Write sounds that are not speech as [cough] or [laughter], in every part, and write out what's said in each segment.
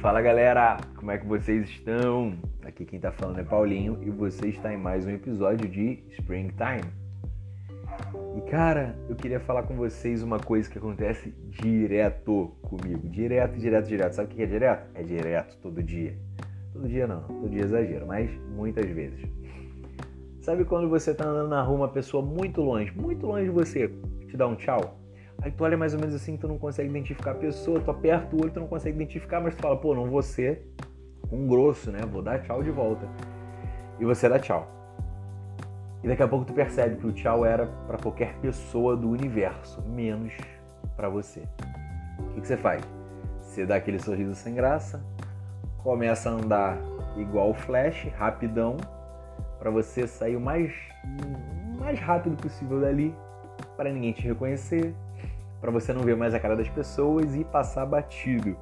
Fala galera, como é que vocês estão? Aqui quem tá falando é Paulinho e você está em mais um episódio de Springtime. E cara, eu queria falar com vocês uma coisa que acontece direto comigo. Direto, direto, direto. Sabe o que é direto? É direto, todo dia. Todo dia não, todo dia é exagero, mas muitas vezes. Sabe quando você tá andando na rua, uma pessoa muito longe, muito longe de você, te dá um tchau? Aí tu olha mais ou menos assim, tu não consegue identificar a pessoa, tu aperta o olho, tu não consegue identificar, mas tu fala, pô, não vou ser um grosso, né? Vou dar tchau de volta. E você dá tchau. E daqui a pouco tu percebe que o tchau era para qualquer pessoa do universo, menos para você. O que, que você faz? Você dá aquele sorriso sem graça, começa a andar igual flash, rapidão, para você sair o mais, mais rápido possível dali, para ninguém te reconhecer, para você não ver mais a cara das pessoas e passar batido.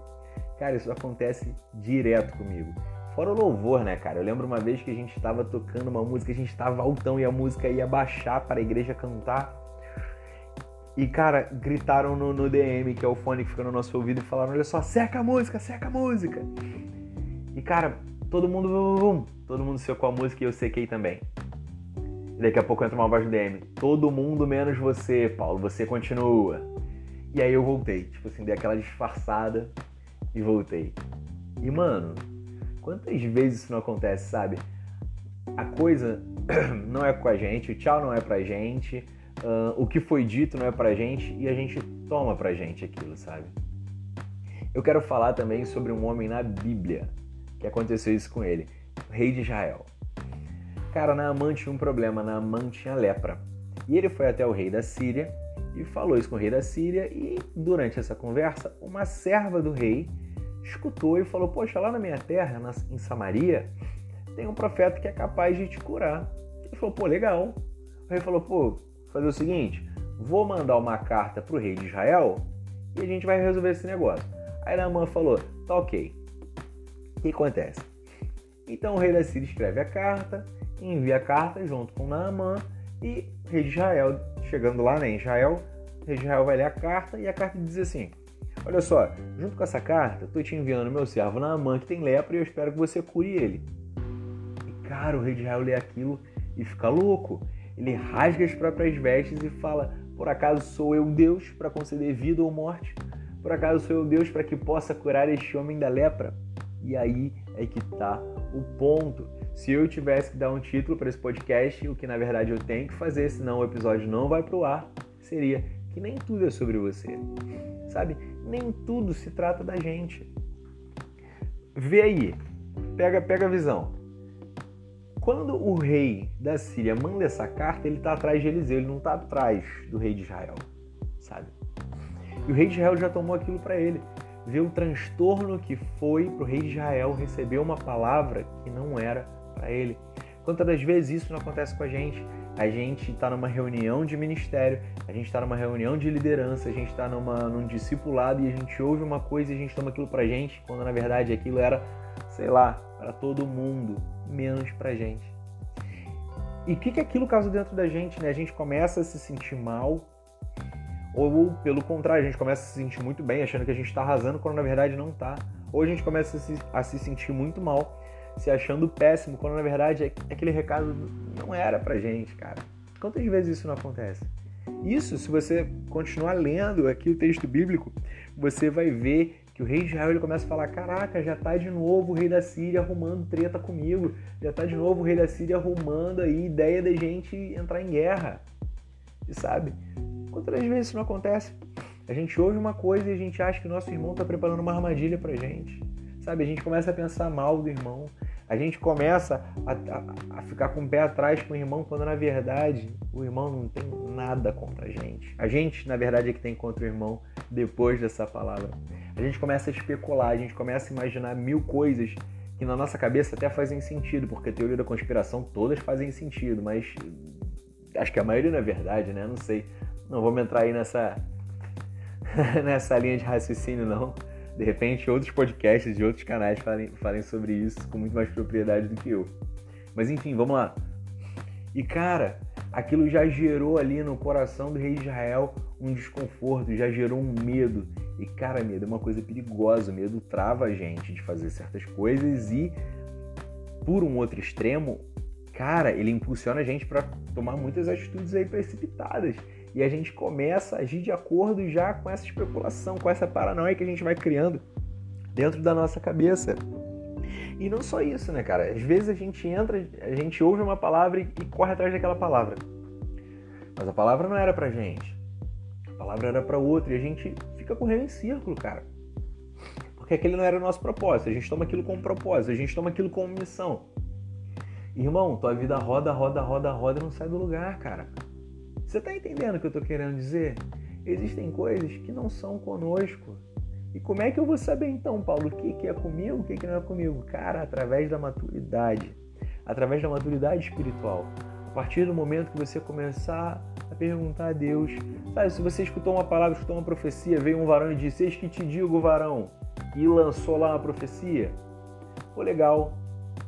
Cara, isso acontece direto comigo. Fora o louvor, né, cara? Eu lembro uma vez que a gente estava tocando uma música, a gente estava altão e a música ia baixar para a igreja cantar. E, cara, gritaram no, no, DM, que é o fone que fica no nosso ouvido, e falaram: Olha só, seca a música, seca a música. E, cara, todo mundo, vum, todo mundo secou a música e eu sequei também. E daqui a pouco entra uma voz do DM: Todo mundo menos você, Paulo, você continua. E aí eu voltei, tipo assim, dei aquela disfarçada e voltei. E mano, quantas vezes isso não acontece, sabe? A coisa [clears throat] não é com a gente, o tchau não é pra gente, uh, o que foi dito não é pra gente e a gente toma pra gente aquilo, sabe? Eu quero falar também sobre um homem na Bíblia que aconteceu isso com ele, o rei de Israel. Cara, Naaman tinha um problema, Naaman tinha lepra. E ele foi até o rei da Síria e falou isso com o rei da Síria. E durante essa conversa, uma serva do rei escutou e falou: Poxa, lá na minha terra, em Samaria, tem um profeta que é capaz de te curar. Ele falou: Pô, legal. O rei falou: Pô, fazer o seguinte: vou mandar uma carta para o rei de Israel e a gente vai resolver esse negócio. Aí Naaman falou: Tá ok. O que acontece? Então o rei da Síria escreve a carta, envia a carta junto com Naaman e o rei de Israel Chegando lá né, em Israel, Israel vai ler a carta e a carta diz assim: Olha só, junto com essa carta, estou te enviando meu servo Naamã que tem lepra e eu espero que você cure ele. E cara, o rei de Israel lê aquilo e fica louco. Ele rasga as próprias vestes e fala: Por acaso sou eu Deus para conceder vida ou morte? Por acaso sou eu Deus para que possa curar este homem da lepra? E aí é que está o ponto. Se eu tivesse que dar um título para esse podcast, o que na verdade eu tenho que fazer, senão o episódio não vai pro ar, seria que nem tudo é sobre você. Sabe? Nem tudo se trata da gente. Vê aí. Pega, pega a visão. Quando o rei da Síria manda essa carta, ele está atrás de Eliseu, ele não está atrás do rei de Israel, sabe? E o rei de Israel já tomou aquilo para ele vê o transtorno que foi para o rei de Israel receber uma palavra que não era para ele. Quantas das vezes isso não acontece com a gente? A gente está numa reunião de ministério, a gente está numa reunião de liderança, a gente está num discipulado e a gente ouve uma coisa e a gente toma aquilo pra gente, quando na verdade aquilo era, sei lá, para todo mundo, menos pra gente. E o que, que aquilo causa dentro da gente? Né? A gente começa a se sentir mal, ou pelo contrário, a gente começa a se sentir muito bem, achando que a gente está arrasando, quando na verdade não está. Ou a gente começa a se, a se sentir muito mal se achando péssimo, quando na verdade aquele recado não era pra gente, cara. Quantas vezes isso não acontece? Isso, se você continuar lendo aqui o texto bíblico, você vai ver que o rei de Israel ele começa a falar: Caraca, já tá de novo o rei da Síria arrumando treta comigo, já tá de novo o rei da Síria arrumando aí ideia da gente entrar em guerra. E sabe? Quantas vezes isso não acontece? A gente ouve uma coisa e a gente acha que nosso irmão está preparando uma armadilha pra gente. Sabe? A gente começa a pensar mal do irmão, a gente começa a, a, a, ficar com o pé atrás com o irmão, quando na verdade o irmão não tem nada contra a gente. A gente, na verdade, é que tem contra o irmão depois dessa palavra. A gente começa a especular, a gente começa a imaginar mil coisas que na nossa cabeça até fazem sentido, porque a teoria da conspiração todas fazem sentido, mas acho que a maioria não é verdade, né? Não sei. Não vamos entrar aí nessa, [laughs] nessa linha de raciocínio, não. De repente, outros podcasts de outros canais falem, falem sobre isso com muito mais propriedade do que eu. Mas enfim, vamos lá. E cara, aquilo já gerou ali no coração do rei de Israel um desconforto, já gerou um medo. E cara, medo é uma coisa perigosa, medo trava a gente de fazer certas coisas e por um outro extremo, cara, ele impulsiona a gente para tomar muitas atitudes aí precipitadas. E a gente começa a agir de acordo já com essa especulação, com essa paranoia que a gente vai criando dentro da nossa cabeça. E não só isso, né, cara? Às vezes a gente entra, a gente ouve uma palavra e corre atrás daquela palavra. Mas a palavra não era pra gente. A palavra era para outro e a gente fica correndo em círculo, cara. Porque aquele não era o nosso propósito. A gente toma aquilo como propósito, a gente toma aquilo como missão. Irmão, tua vida roda, roda, roda, roda e não sai do lugar, cara. Você tá entendendo o que eu tô querendo dizer? Existem coisas que não são conosco. E como é que eu vou saber então, Paulo, o que, que é comigo, o que, que não é comigo? Cara, através da maturidade, através da maturidade espiritual. A partir do momento que você começar a perguntar a Deus, sabe, se você escutou uma palavra, escutou uma profecia, veio um varão e disse: Eis que te digo, varão, e lançou lá uma profecia, pô, legal,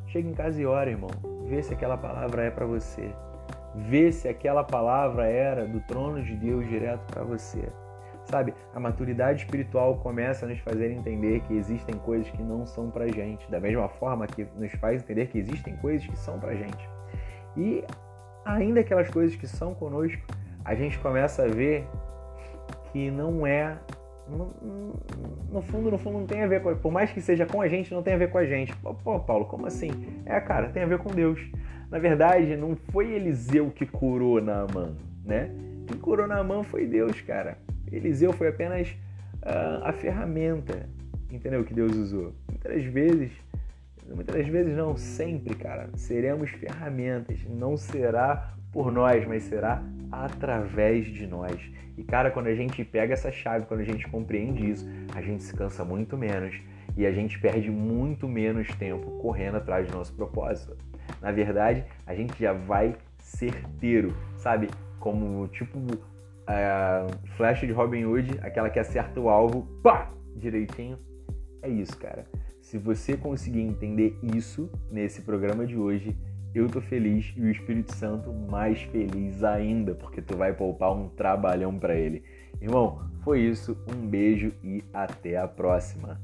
chega em casa e ora, irmão, vê se aquela palavra é para você, vê se aquela palavra era do trono de Deus direto para você. Sabe, a maturidade espiritual começa a nos fazer entender que existem coisas que não são pra gente, da mesma forma que nos faz entender que existem coisas que são pra gente. E ainda aquelas coisas que são conosco, a gente começa a ver que não é no, fundo, no fundo não tem a ver com, por mais que seja com a gente, não tem a ver com a gente. Pô, Paulo, como assim? É, cara, tem a ver com Deus. Na verdade, não foi Eliseu que curou Naamã, né? Quem curou Naamã foi Deus, cara. Eliseu foi apenas uh, a ferramenta, entendeu? Que Deus usou. Muitas vezes, muitas vezes não, sempre, cara, seremos ferramentas. Não será por nós, mas será através de nós. E cara, quando a gente pega essa chave, quando a gente compreende isso, a gente se cansa muito menos e a gente perde muito menos tempo correndo atrás do nosso propósito. Na verdade, a gente já vai certeiro, sabe? Como tipo a flecha de Robin Hood, aquela que acerta o alvo, pá, direitinho. É isso, cara. Se você conseguir entender isso nesse programa de hoje, eu tô feliz e o Espírito Santo mais feliz ainda, porque tu vai poupar um trabalhão para ele. Irmão, foi isso. Um beijo e até a próxima.